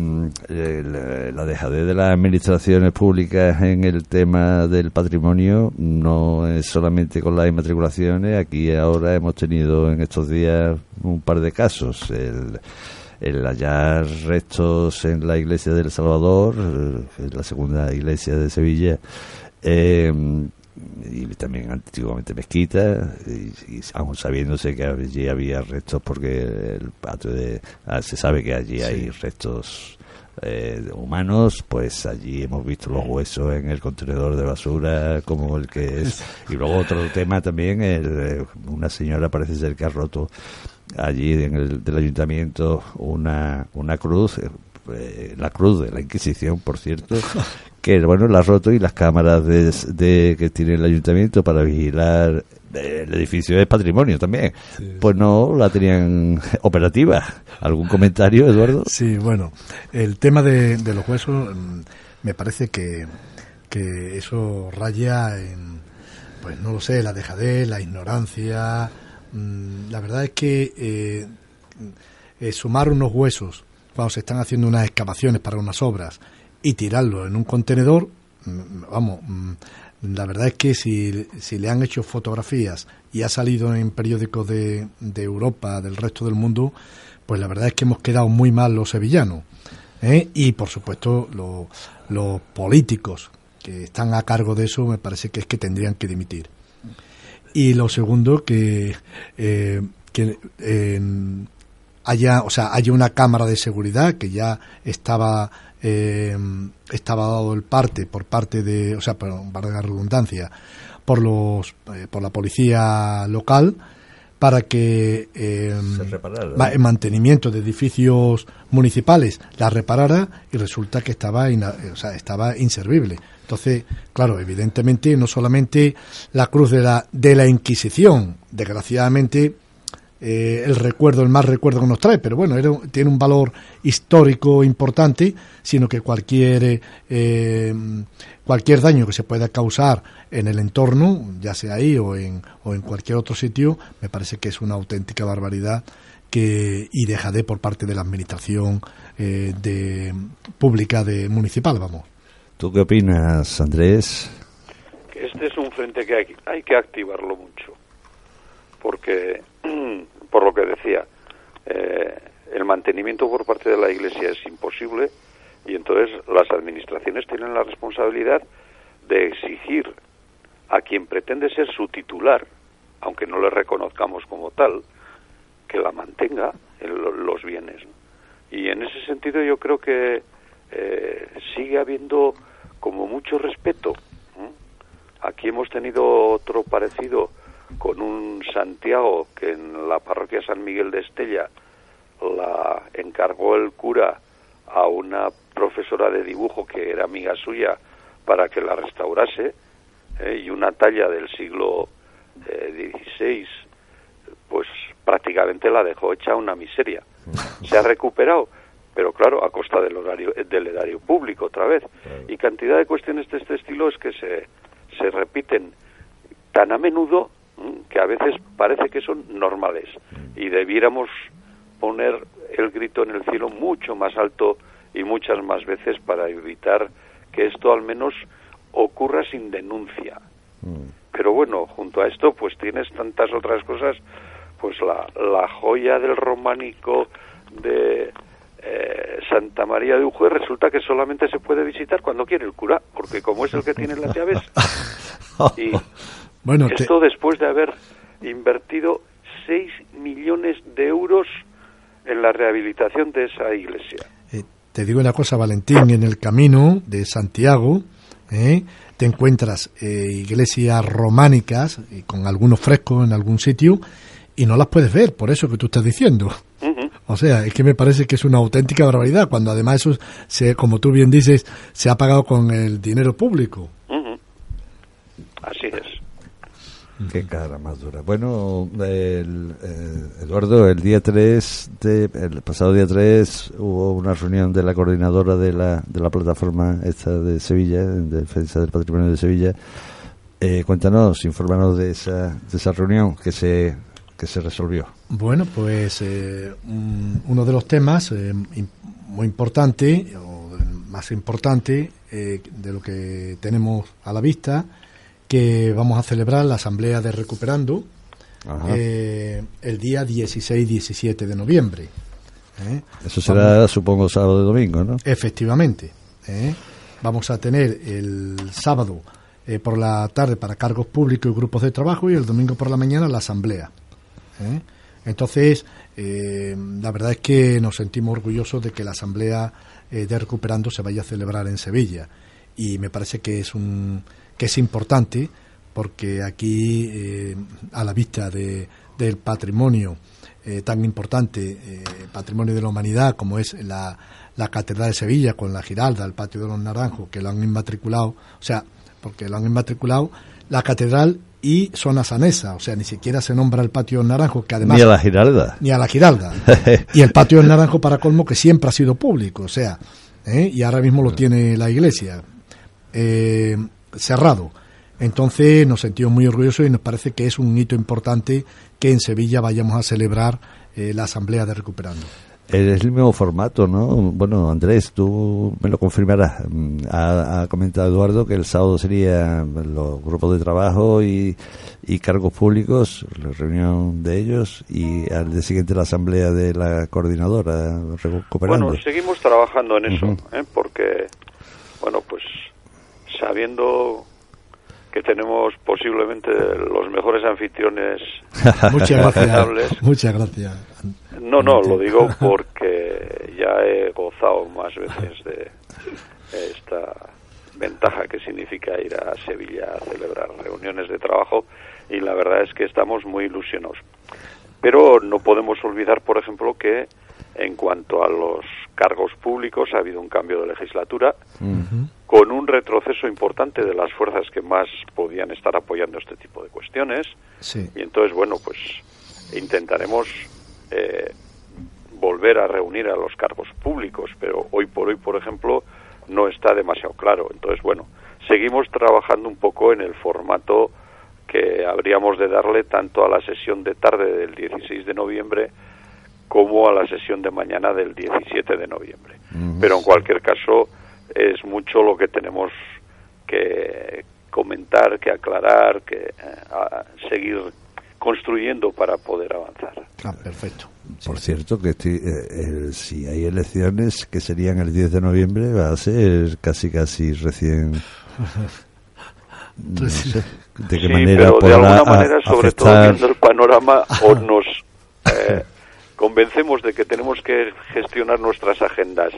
la dejadez de las administraciones públicas en el tema del patrimonio no es solamente con las inmatriculaciones, aquí ahora hemos tenido en estos días un par de casos. El, el hallar restos en la iglesia del Salvador, eh, la segunda iglesia de Sevilla, eh, y también antiguamente mezquita, y, aún sabiéndose que allí había restos, porque el patio de. Ah, se sabe que allí hay restos eh, humanos, pues allí hemos visto los huesos en el contenedor de basura, como el que es. Y luego otro tema también, el, una señora parece ser que ha roto allí en el del ayuntamiento una, una cruz, eh, la cruz de la Inquisición, por cierto, que bueno, la ha roto y las cámaras de, que tiene el ayuntamiento para vigilar el edificio de patrimonio también, pues no la tenían operativa. ¿Algún comentario, Eduardo? Sí, bueno, el tema de, de los huesos mm, me parece que, que eso raya en, pues no lo sé, la dejadez, la ignorancia, la verdad es que eh, eh, sumar unos huesos cuando se están haciendo unas excavaciones para unas obras y tirarlos en un contenedor, mm, vamos, mm, la verdad es que si, si, le han hecho fotografías y ha salido en periódicos de, de, Europa, del resto del mundo, pues la verdad es que hemos quedado muy mal los sevillanos. ¿eh? Y por supuesto los políticos que están a cargo de eso me parece que es que tendrían que dimitir. Y lo segundo, que, eh, que haya, o sea, haya una cámara de seguridad que ya estaba eh, estaba dado el parte por parte de, o sea, para la redundancia, por los eh, por la policía local para que eh, en mantenimiento de edificios municipales la reparara y resulta que estaba o sea, estaba inservible. Entonces, claro, evidentemente no solamente la cruz de la, de la Inquisición, desgraciadamente eh, el recuerdo, el más recuerdo que nos trae, pero bueno, tiene un valor histórico importante, sino que cualquier, eh, cualquier daño que se pueda causar en el entorno, ya sea ahí o en, o en cualquier otro sitio, me parece que es una auténtica barbaridad que y dejadé por parte de la administración eh, de pública de municipal, vamos. ¿Tú qué opinas, Andrés? Este es un frente que hay, hay que activarlo mucho, porque por lo que decía, eh, el mantenimiento por parte de la Iglesia es imposible y entonces las administraciones tienen la responsabilidad de exigir a quien pretende ser su titular, aunque no le reconozcamos como tal, que la mantenga en los bienes. Y en ese sentido yo creo que eh, sigue habiendo como mucho respeto. Aquí hemos tenido otro parecido con un Santiago que en la parroquia San Miguel de Estella la encargó el cura a una profesora de dibujo que era amiga suya para que la restaurase ¿eh? y una talla del siglo XVI eh, pues prácticamente la dejó hecha una miseria. Se ha recuperado, pero claro, a costa del horario del erario público otra vez. Y cantidad de cuestiones de este estilo es que se, se repiten tan a menudo que a veces parece que son normales y debiéramos poner el grito en el cielo mucho más alto y muchas más veces para evitar que esto al menos ocurra sin denuncia. Mm. Pero bueno, junto a esto pues tienes tantas otras cosas, pues la, la joya del románico de eh, Santa María de Ujue resulta que solamente se puede visitar cuando quiere el cura, porque como es el que tiene las llaves y bueno, esto después de haber invertido 6 millones de euros en la rehabilitación de esa iglesia. Eh, te digo una cosa, Valentín, en el camino de Santiago eh, te encuentras eh, iglesias románicas y con algunos frescos en algún sitio y no las puedes ver, por eso que tú estás diciendo. O sea, es que me parece que es una auténtica barbaridad, cuando además eso, se, como tú bien dices, se ha pagado con el dinero público. Así es. Qué cara más dura. Bueno, el, eh, Eduardo, el día 3, de, el pasado día 3, hubo una reunión de la coordinadora de la, de la plataforma esta de Sevilla, de defensa del patrimonio de Sevilla. Eh, cuéntanos, infórmanos de esa, de esa reunión que se, que se resolvió. Bueno, pues eh, uno de los temas muy importante, o más importante, de lo que tenemos a la vista, que vamos a celebrar la Asamblea de Recuperando eh, el día 16-17 de noviembre. ¿eh? Eso será, supongo, sábado y domingo, ¿no? Efectivamente. ¿eh? Vamos a tener el sábado por la tarde para cargos públicos y grupos de trabajo y el domingo por la mañana la Asamblea. Entonces, la verdad es que nos sentimos orgullosos de que la Asamblea de Recuperando se vaya a celebrar en Sevilla. Y me parece que es un que es importante porque aquí, eh, a la vista de, del patrimonio eh, tan importante, eh, patrimonio de la humanidad, como es la, la Catedral de Sevilla con la Giralda, el Patio de los Naranjos, que lo han inmatriculado, o sea, porque lo han inmatriculado, la Catedral y zona sanesa, o sea, ni siquiera se nombra el Patio de Naranjo, que además... Ni a la Giralda. Ni a la Giralda. y el Patio del Naranjo, para colmo, que siempre ha sido público, o sea, y ahora mismo lo tiene la Iglesia. Eh, cerrado. Entonces nos sentimos muy orgullosos y nos parece que es un hito importante que en Sevilla vayamos a celebrar eh, la Asamblea de Recuperando. Es el mismo formato, ¿no? Bueno, Andrés, tú me lo confirmarás. Mm, ha, comentado Eduardo que el sábado sería los grupos de trabajo y, cargos públicos, la reunión de ellos, y al día siguiente la asamblea de la coordinadora recuperando. Bueno, seguimos trabajando en eso, ¿eh? porque, bueno, pues sabiendo que tenemos posiblemente los mejores anfitriones muchas gracias muchas gracias no no lo digo porque ya he gozado más veces de esta ventaja que significa ir a Sevilla a celebrar reuniones de trabajo y la verdad es que estamos muy ilusionados. Pero no podemos olvidar por ejemplo que en cuanto a los cargos públicos ha habido un cambio de legislatura con un retroceso importante de las fuerzas que más podían estar apoyando este tipo de cuestiones. Y entonces, bueno, pues intentaremos eh, volver a reunir a los cargos públicos, pero hoy por hoy, por ejemplo, no está demasiado claro. Entonces, bueno, seguimos trabajando un poco en el formato que habríamos de darle tanto a la sesión de tarde del 16 de noviembre como a la sesión de mañana del 17 de noviembre. Pero en cualquier caso es mucho lo que tenemos que comentar, que aclarar, que eh, seguir construyendo para poder avanzar. Ah, perfecto. Por cierto, que eh, si hay elecciones que serían el 10 de noviembre, va a ser casi casi recién. No sé de qué manera pero de alguna manera, sobre todo viendo el panorama, o nos eh, convencemos de que tenemos que gestionar nuestras agendas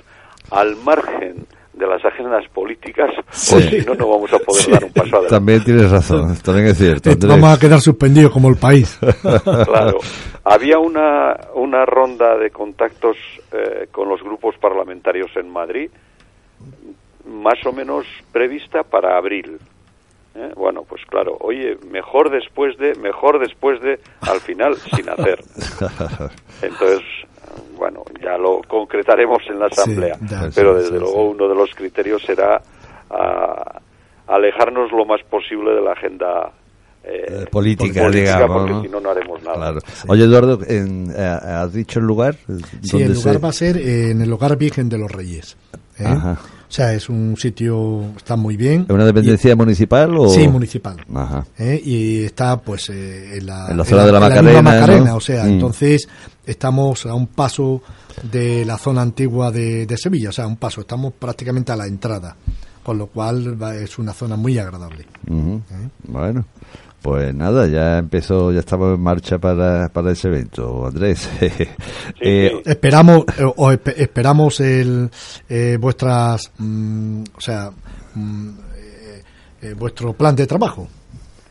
al margen de las agendas políticas, o si no, no vamos a poder dar un paso adelante. También tienes razón, también es cierto. Vamos a quedar suspendidos como el país. claro. Había una, una ronda de contactos eh, con los grupos parlamentarios en Madrid, más o menos prevista para abril. ¿Eh? Bueno, pues claro, oye, mejor después de, mejor después de, al final, sin hacer. Entonces, bueno, ya lo concretaremos en la asamblea, pero desde luego uno de los criterios será ah, alejarnos lo más posible de la agenda eh, eh, política, digamos, porque si no, no haremos nada. Oye, Eduardo, eh, ¿has dicho el lugar? Sí, el lugar va a ser en el Hogar Virgen de los Reyes. Ajá. O sea, es un sitio, está muy bien. ¿Es una dependencia municipal o...? Sí, municipal. Ajá. Y está, pues, en, la, zona de la Macarena. o sea, mm. entonces estamos a un paso de la zona antigua de, Sevilla, o sea, a un paso, estamos prácticamente a la entrada, con lo cual es una zona muy agradable. Bueno, pues nada, ya empezó, ya estamos en marcha para, para ese evento, Andrés. eh, esperamos, eh, esperamos el, eh, vuestras, mm, o sea, mm, eh, vuestro plan de trabajo.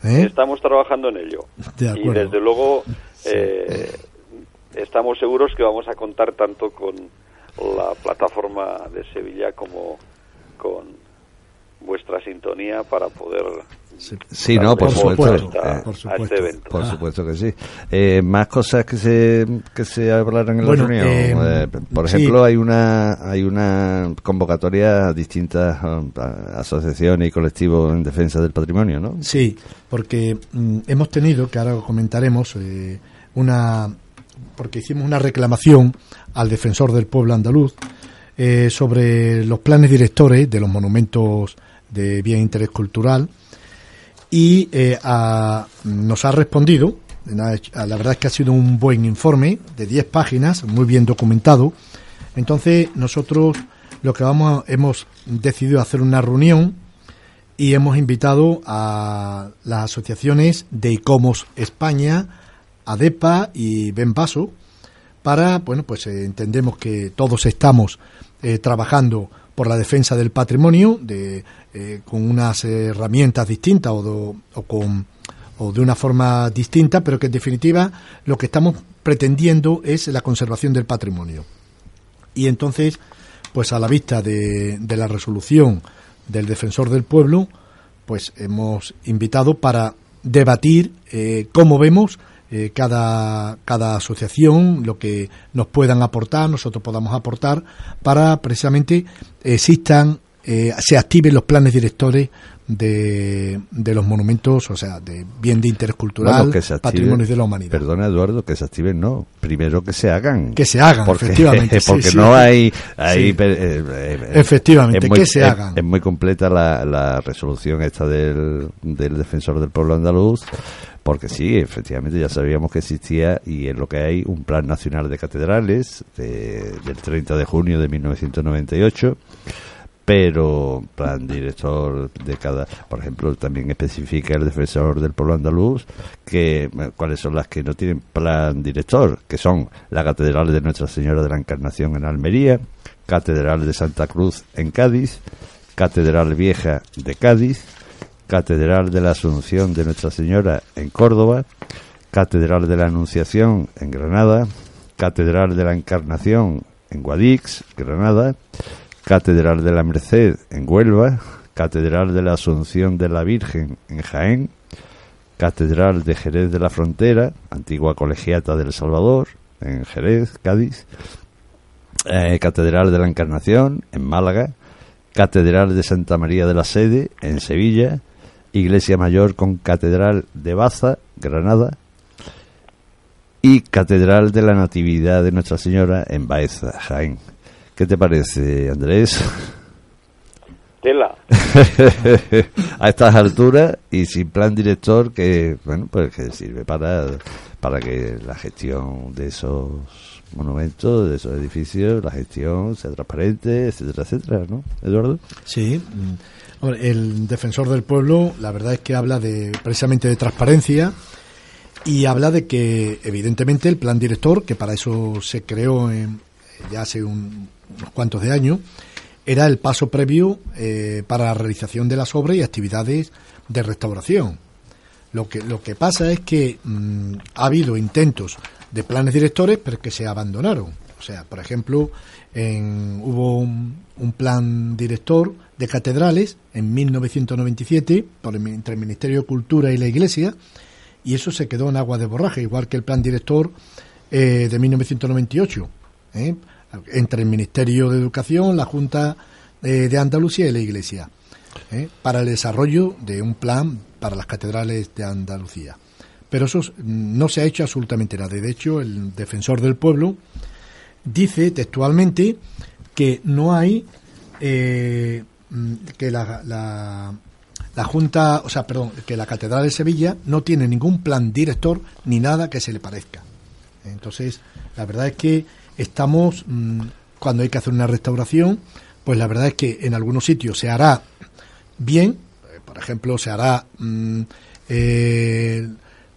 Estamos trabajando en ello. y desde luego estamos seguros que vamos a contar tanto con la plataforma de Sevilla como con vuestra sintonía para poder Sí, no, por supuesto, eh, por, supuesto. Este por supuesto que sí. Eh, más cosas que se que se hablaran en la reunión. Eh, por ejemplo, hay una hay una convocatoria a distintas asociaciones y colectivos en defensa del patrimonio, ¿no? Sí, porque mm, hemos tenido, que ahora comentaremos, una porque hicimos una reclamación al defensor del pueblo andaluz sobre los planes directores de los monumentos de bien interés cultural y eh, nos ha respondido. La verdad es que ha sido un buen informe de 10 páginas, muy bien documentado. Entonces, nosotros lo que vamos hemos decidido hacer una reunión y hemos invitado a las asociaciones de ICOMOS España, ADEPA y Benpaso para, bueno, pues eh, entendemos que todos estamos eh, trabajando por la defensa del patrimonio de, eh, con unas herramientas distintas o, con, o de una forma distinta, pero que en definitiva lo que estamos pretendiendo es la conservación del patrimonio. Y entonces, pues a la vista de, de la resolución del defensor del pueblo, pues hemos invitado para debatir eh, cómo vemos eh, cada, cada asociación, lo que nos puedan aportar, nosotros podamos aportar, para precisamente existan, eh, se activen los planes directores de, de, los monumentos, o sea, de bien de interés cultural, patrimonio de la humanidad. Perdona, Eduardo, que se activen, no. Primero que se hagan. Que se hagan, efectivamente. Porque no hay. hay efectivamente, que se hagan. Es muy completa la, la resolución esta del, del defensor del pueblo andaluz porque sí, efectivamente ya sabíamos que existía y en lo que hay un Plan Nacional de Catedrales del 30 de junio de 1998 pero plan director de cada, por ejemplo, también especifica el defensor del pueblo andaluz que cuáles son las que no tienen plan director, que son la Catedral de Nuestra Señora de la Encarnación en Almería, Catedral de Santa Cruz en Cádiz, Catedral Vieja de Cádiz, Catedral de la Asunción de Nuestra Señora en Córdoba, Catedral de la Anunciación en Granada, Catedral de la Encarnación en Guadix, Granada, Catedral de la Merced en Huelva, Catedral de la Asunción de la Virgen en Jaén, Catedral de Jerez de la Frontera, antigua colegiata del Salvador, en Jerez, Cádiz, eh, Catedral de la Encarnación, en Málaga, Catedral de Santa María de la Sede, en Sevilla, Iglesia Mayor con Catedral de Baza, Granada, y Catedral de la Natividad de Nuestra Señora en Baeza, Jaén. ¿Qué te parece, Andrés? Tela. a estas alturas y sin plan director que, bueno, pues que sirve para, para que la gestión de esos monumentos, de esos edificios, la gestión sea transparente, etcétera, etcétera, ¿no, Eduardo? Sí. El defensor del pueblo, la verdad es que habla de precisamente de transparencia y habla de que, evidentemente, el plan director, que para eso se creó en, ya hace unos cuantos de años, era el paso previo eh, para la realización de las obras y actividades de restauración. Lo que, lo que pasa es que mm, ha habido intentos de planes directores, pero que se abandonaron. O sea, por ejemplo, en, hubo un, plan director de catedrales en 1997 por entre el Ministerio de Cultura y la Iglesia, y eso se quedó en agua de borraje, igual que el plan director eh, de 1998. ¿eh? entre el Ministerio de Educación, la Junta eh, de Andalucía y la Iglesia, para el desarrollo de un plan para las catedrales de Andalucía. Pero eso no se ha hecho absolutamente nada. De hecho, el defensor del pueblo dice textualmente que no hay que la, la, Junta, o sea, perdón, que la Catedral de Sevilla no tiene ningún plan director ni nada que se le parezca. Entonces, la verdad es que estamos, mm, cuando hay que hacer una restauración, pues la verdad es que en algunos sitios se hará bien, eh, por ejemplo, se hará mm, eh,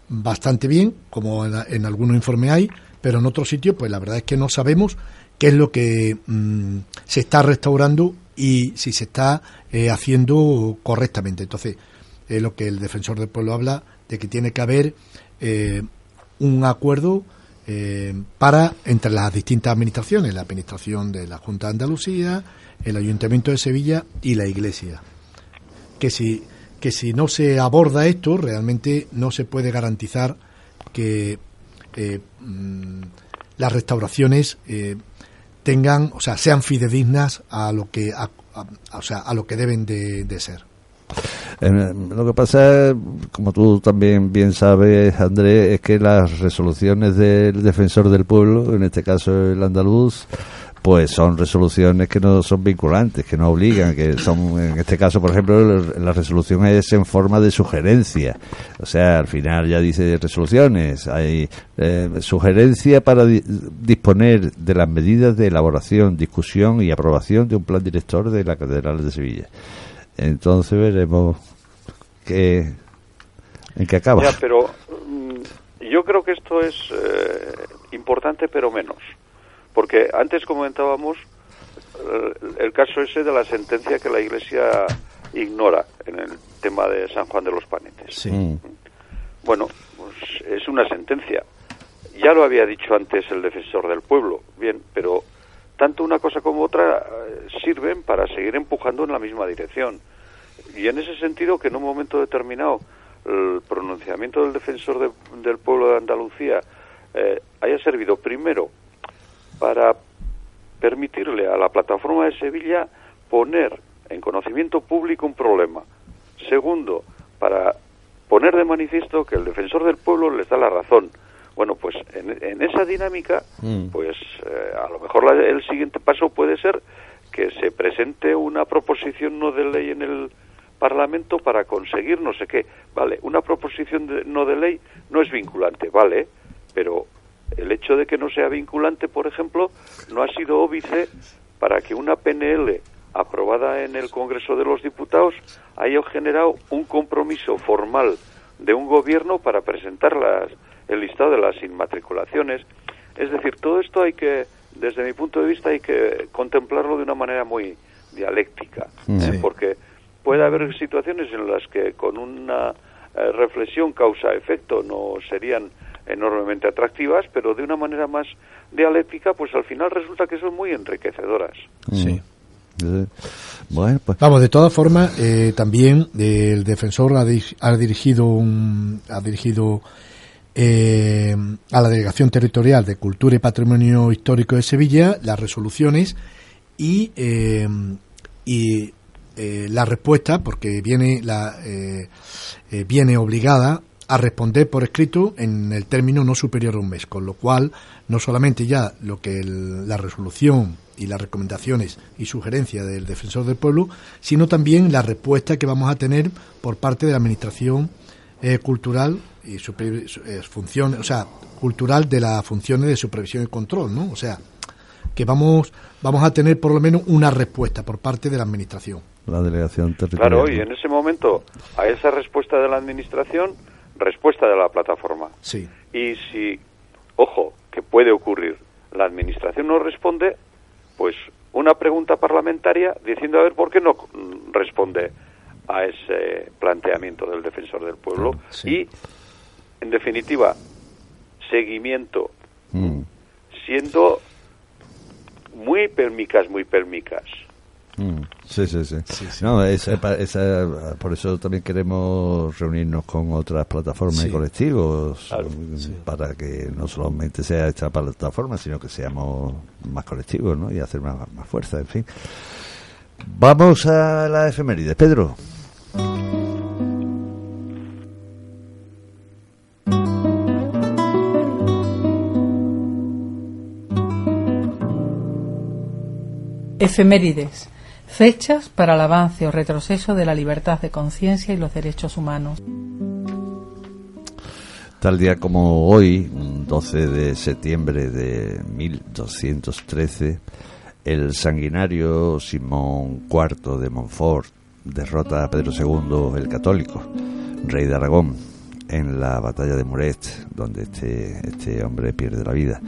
bastante bien, como en, algunos informes hay, pero en otros sitios, pues la verdad es que no sabemos qué es lo que mm, se está restaurando y si se está eh, haciendo correctamente. Entonces, es lo que el defensor del pueblo habla de que tiene que haber un acuerdo eh, para entre las distintas administraciones, la administración de la Junta de Andalucía, el Ayuntamiento de Sevilla y la Iglesia. Que si, que si no se aborda esto, realmente no se puede garantizar que eh, mm, las restauraciones eh, tengan, o sea, sean fidedignas a lo que, o sea, a lo que deben de ser. Lo que pasa, como tú también bien sabes, Andrés, es que las resoluciones del defensor del pueblo, en este caso el andaluz, pues son resoluciones que no son vinculantes, que no obligan, que son, en este caso, por ejemplo, la resolución es en forma de sugerencia. O sea, al final ya dice resoluciones, hay eh, sugerencia para disponer de las medidas de elaboración, discusión y aprobación de un plan director de la Catedral de Sevilla. Entonces veremos qué, en qué acaba. pero mm, yo creo que esto es eh, importante, pero menos. Porque antes comentábamos eh, el caso ese de la sentencia que la Iglesia ignora en el tema de San Juan de los Panetes. Sí. Mm. Bueno, pues es una sentencia. Ya lo había dicho antes el defensor del pueblo. Bien, pero tanto una cosa como otra eh, sirven para seguir empujando en la misma dirección. Y en ese sentido, que en un momento determinado el pronunciamiento del defensor del pueblo de Andalucía eh, haya servido primero para permitirle a la plataforma de Sevilla poner en conocimiento público un problema. Segundo, para poner de manifiesto que el defensor del pueblo les da la razón bueno, pues en, esa dinámica, mm. pues eh, a lo mejor el siguiente paso puede ser que se presente una proposición no de ley en el Parlamento para conseguir no sé qué. Vale, una proposición de, no de ley no es vinculante, vale, pero el hecho de que no sea vinculante, por ejemplo, no ha sido óbice para que una PNL aprobada en el Congreso de los Diputados haya generado un compromiso formal de un gobierno para presentar las el listado de las inmatriculaciones. Es decir, todo esto hay que, desde mi punto de vista, hay que contemplarlo de una manera muy dialéctica, ¿eh? porque puede haber situaciones en las que con una eh, reflexión causa-efecto no serían enormemente atractivas, pero de una manera más dialéctica, pues al final resulta que son muy enriquecedoras. Sí. Bueno, pues. Vamos, de todas formas, eh, también el defensor ha, ha dirigido un, ha dirigido eh, a la Delegación Territorial de Cultura y Patrimonio Histórico de Sevilla las resoluciones y, eh, y la respuesta, porque viene, la, viene obligada a responder por escrito en el término no superior a un mes, con lo cual no solamente ya lo que la resolución y las recomendaciones y sugerencias del defensor del pueblo, sino también la respuesta que vamos a tener por parte de la administración eh, cultural y su, eh, función, o sea, cultural de las funciones de supervisión y control, ¿no? O sea, que vamos vamos a tener por lo menos una respuesta por parte de la administración. La delegación territorial. Claro, y en ese momento a esa respuesta de la administración, respuesta de la plataforma. Sí. Y si, ojo, que puede ocurrir, la administración no responde, pues una pregunta parlamentaria diciendo a ver por qué no responde a ese planteamiento del defensor del pueblo y en definitiva seguimiento mm. siendo muy permicas muy permicas Mm. sí, sí, sí. No, por eso también queremos reunirnos con otras plataformas y colectivos para que no solamente sea esta plataforma, sino que seamos más colectivos ¿no? y hacer más, más fuerza, en fin. Vamos a la efeméride. Pedro. Efemérides. Fechas para el avance o retroceso de la libertad de conciencia y los derechos humanos. Tal día como hoy, 12 de septiembre de 1213, el sanguinario Simón IV de Montfort derrota a Pedro II el Católico, rey de Aragón, en la batalla de Muret, donde este, este hombre pierde la vida,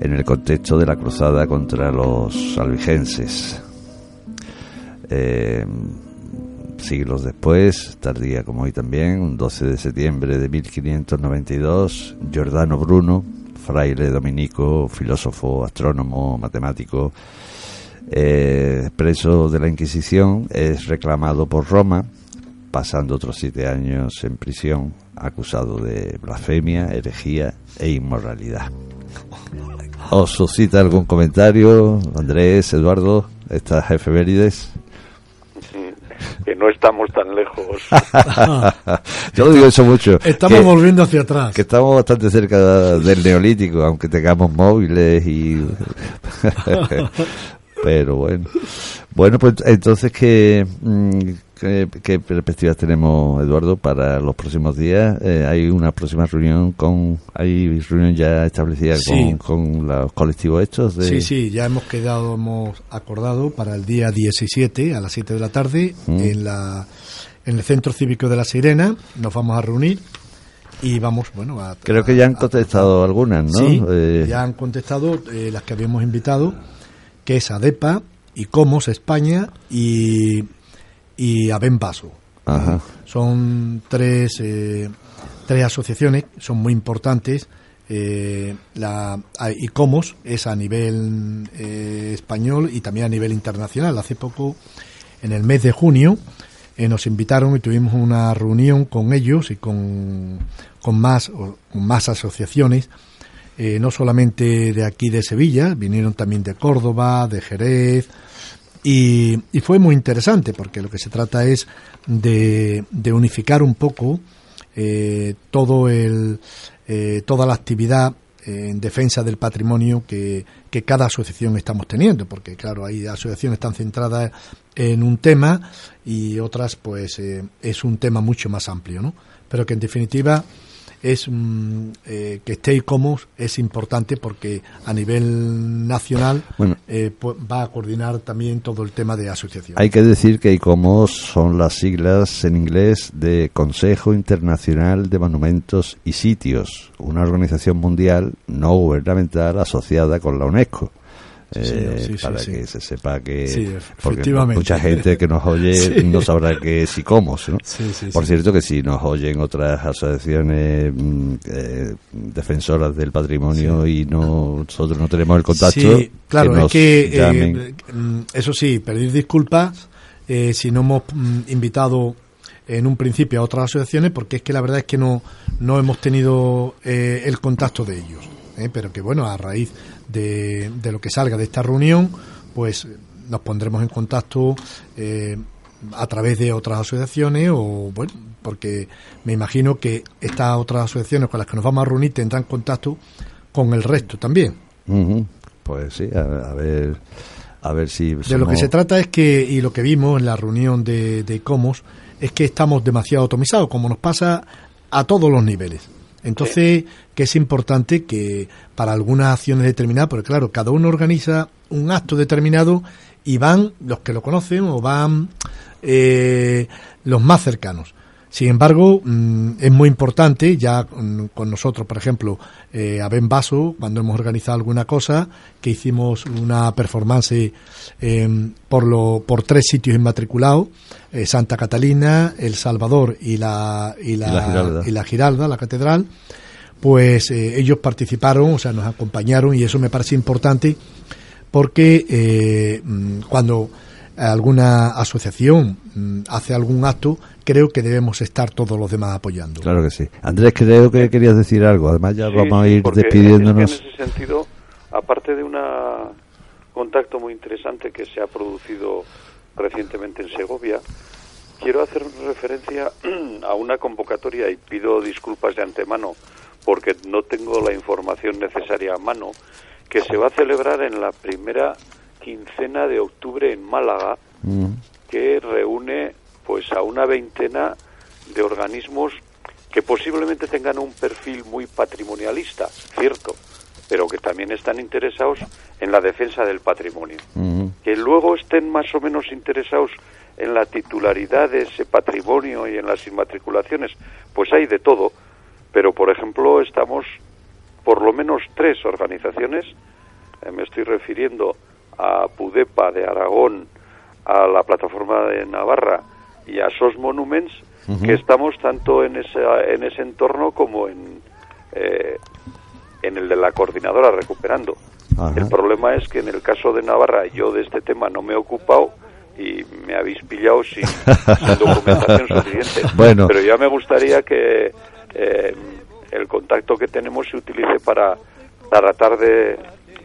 en el contexto de la cruzada contra los albigenses. Eh, siglos después, tardía como hoy también, un 12 de septiembre de 1592, Giordano Bruno, fraile dominico, filósofo, astrónomo, matemático, eh, preso de la Inquisición, es reclamado por Roma, pasando otros siete años en prisión, acusado de blasfemia, herejía e inmoralidad. ¿Os suscita algún comentario, Andrés, Eduardo, estas efemérides? Que no estamos tan lejos. Yo digo eso mucho. Estamos volviendo hacia atrás. Que estamos bastante cerca del neolítico, aunque tengamos móviles y... Pero bueno. Bueno, pues entonces, ¿qué, qué, perspectivas tenemos, Eduardo, para los próximos días? Eh, ¿Hay una próxima reunión con... ¿Hay reunión ya establecida con, los colectivos hechos? Sí, sí, ya hemos quedado, hemos acordado para el día 17 a las 7 de la tarde mm. en, la, en el Centro Cívico de la Sirena. Nos vamos a reunir y vamos, bueno, a... Creo que ya han contestado algunas, ¿no? Sí, eh, ya han contestado eh, las que habíamos invitado, que es ADEPA, y Comos España y, y Aben Paso. Son tres, eh, tres asociaciones, son muy importantes. Eh, la ICOMOS es a nivel eh, español y también a nivel internacional. Hace poco, en el mes de junio, eh, nos invitaron y tuvimos una reunión con ellos y con, con, más, con más asociaciones, no solamente de aquí de Sevilla, vinieron también de Córdoba, de Jerez, y, fue muy interesante porque lo que se trata es de, unificar un poco eh, todo el, eh, toda la actividad en defensa del patrimonio que, que, cada asociación estamos teniendo, porque claro, hay asociaciones están centradas en un tema y otras pues eh, es un tema mucho más amplio, ¿no? Pero que en definitiva es mm, eh, que esté como es importante porque a nivel nacional eh, va a coordinar también todo el tema de asociación. Hay que decir que ICOMOS son las siglas en inglés de Consejo Internacional de Monumentos y Sitios, una organización mundial no gubernamental asociada con la UNESCO. Eh, para que se sepa que porque mucha gente que nos oye no sabrá qué es y cómo por cierto que si nos oyen otras asociaciones mm, eh, defensoras del patrimonio y no, nosotros no tenemos el contacto claro, que es que, eh, llamen. mm, eso sí, pedir disculpas eh, si no hemos mm, invitado en un principio a otras asociaciones, porque es que la verdad es que no, no hemos tenido el contacto de ellos. Pero que bueno, a raíz de, de lo que salga de esta reunión, pues nos pondremos en contacto eh, a través de otras asociaciones o bueno, porque me imagino que estas otras asociaciones con las que nos vamos a reunir tendrán contacto con el resto también. Pues sí, a, a ver, a ver si De lo que se trata es que, y lo que vimos en la reunión de, de Comos, es que estamos demasiado atomizados, como nos pasa a todos los niveles. Entonces, que es importante que para algunas acciones determinadas, porque claro, cada uno organiza un acto determinado y van los que lo conocen o van eh, los más cercanos. Sin embargo, mm, es muy importante, ya con nosotros, por ejemplo, eh, a Ben Vaso, cuando hemos organizado alguna cosa, que hicimos una performance eh, por, lo, por tres sitios inmatriculados, eh, Santa Catalina, El Salvador y la, y la, Y la Giralda. y la Giralda, la catedral, pues eh, ellos participaron, o sea, nos acompañaron y eso me parece importante porque eh, mm, cuando alguna asociación mm, hace algún acto, creo que debemos estar todos los demás apoyando. Claro que sí. Andrés, creo que querías decir algo. Además, ya Sí, vamos a ir porque despidiéndonos. es que en ese sentido, aparte de un contacto muy interesante que se ha producido recientemente en Segovia, quiero hacer referencia a una convocatoria y pido disculpas de antemano porque no tengo la información necesaria a mano, que se va a celebrar en la primera quincena de octubre en Málaga, Mm. que reúne pues a una veintena de organismos que posiblemente tengan un perfil muy patrimonialista, cierto, pero que también están interesados en la defensa del patrimonio. Mm. Que luego estén más o menos interesados en la titularidad de ese patrimonio y en las inmatriculaciones, pues hay de todo, pero por ejemplo estamos por lo menos tres organizaciones, eh, me estoy refiriendo a Pudepa de Aragón, a la plataforma de Navarra y a SOS Monuments, que estamos tanto en, esa, en ese entorno como en, eh, en el de la coordinadora recuperando. Ajá. El problema es que en el caso de Navarra yo de este tema no me he ocupado y me habéis pillado sin, sin documentación suficiente. Bueno. Pero ya me gustaría que eh, el contacto que tenemos se utilice para, para tratar de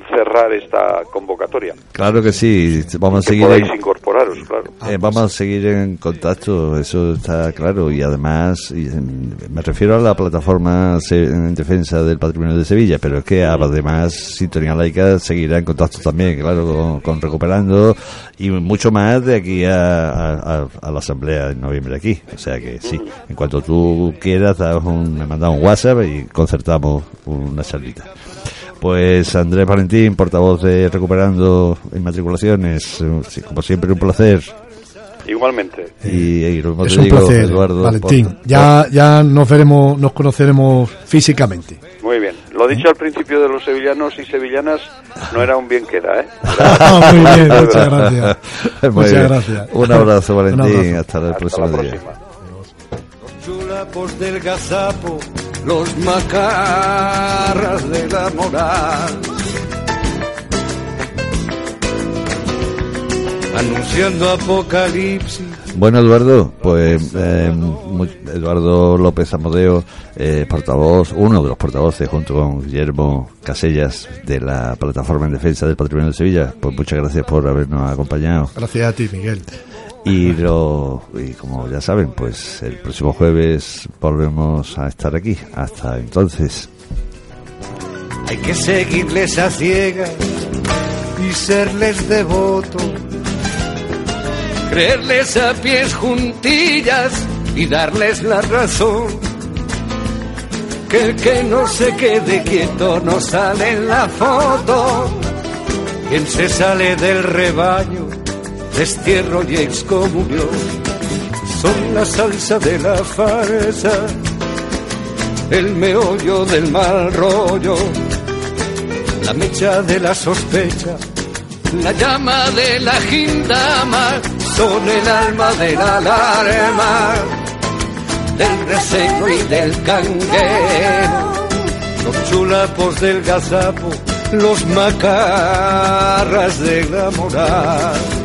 cerrar esta convocatoria. Claro que sí. Vamos a seguir. podáis en- incorporaros, claro. Eh, vamos a seguir en contacto, eso está claro. Y además, y, mm, me refiero a la plataforma en defensa del patrimonio de Sevilla, pero es que además Sintonía Laica seguirá en contacto también, claro, con, con Recuperando y mucho más de aquí a, a- a- la asamblea en noviembre aquí. O sea que sí, en cuanto tú quieras, un, me mandas un WhatsApp y concertamos una charlita. Pues Andrés Valentín, portavoz de Recuperando Inmatriculaciones, sí, como siempre un placer. Igualmente. Y, y lo mismo Es te un digo, placer, Eduardo, Valentín. por- Ya, ya nos veremos, nos conoceremos físicamente. Muy bien. Lo dicho al principio de los sevillanos y sevillanas no era un bien queda, ¿eh? Muy bien, muchas gracias. Muy Muchas bien. gracias. Un abrazo, Valentín. Un abrazo. Hasta el Hasta próximo la día. próxima. Los macarras de la moral. Anunciando apocalipsis. Bueno, Eduardo, pues eh, Eduardo López Amodeo, eh, portavoz, uno de los portavoces, junto con Guillermo Casellas, de la Plataforma en Defensa del Patrimonio de Sevilla, pues muchas gracias por habernos acompañado. Gracias a ti, Miguel. Y, lo, y como ya saben, pues el próximo jueves volvemos a estar aquí. Hasta entonces. Hay que seguirles a ciegas y serles devotos. Creerles a pies juntillas y darles la razón. Que el que no se quede quieto no sale en la foto. Quien se sale del rebaño, destierro y excomunión. Son la salsa de la farsa, el meollo del mal rollo la mecha de la sospecha la llama de la gindama son el alma de la alarma del reseño y del canguero, los chulapos del gazapo, los macarras de la moral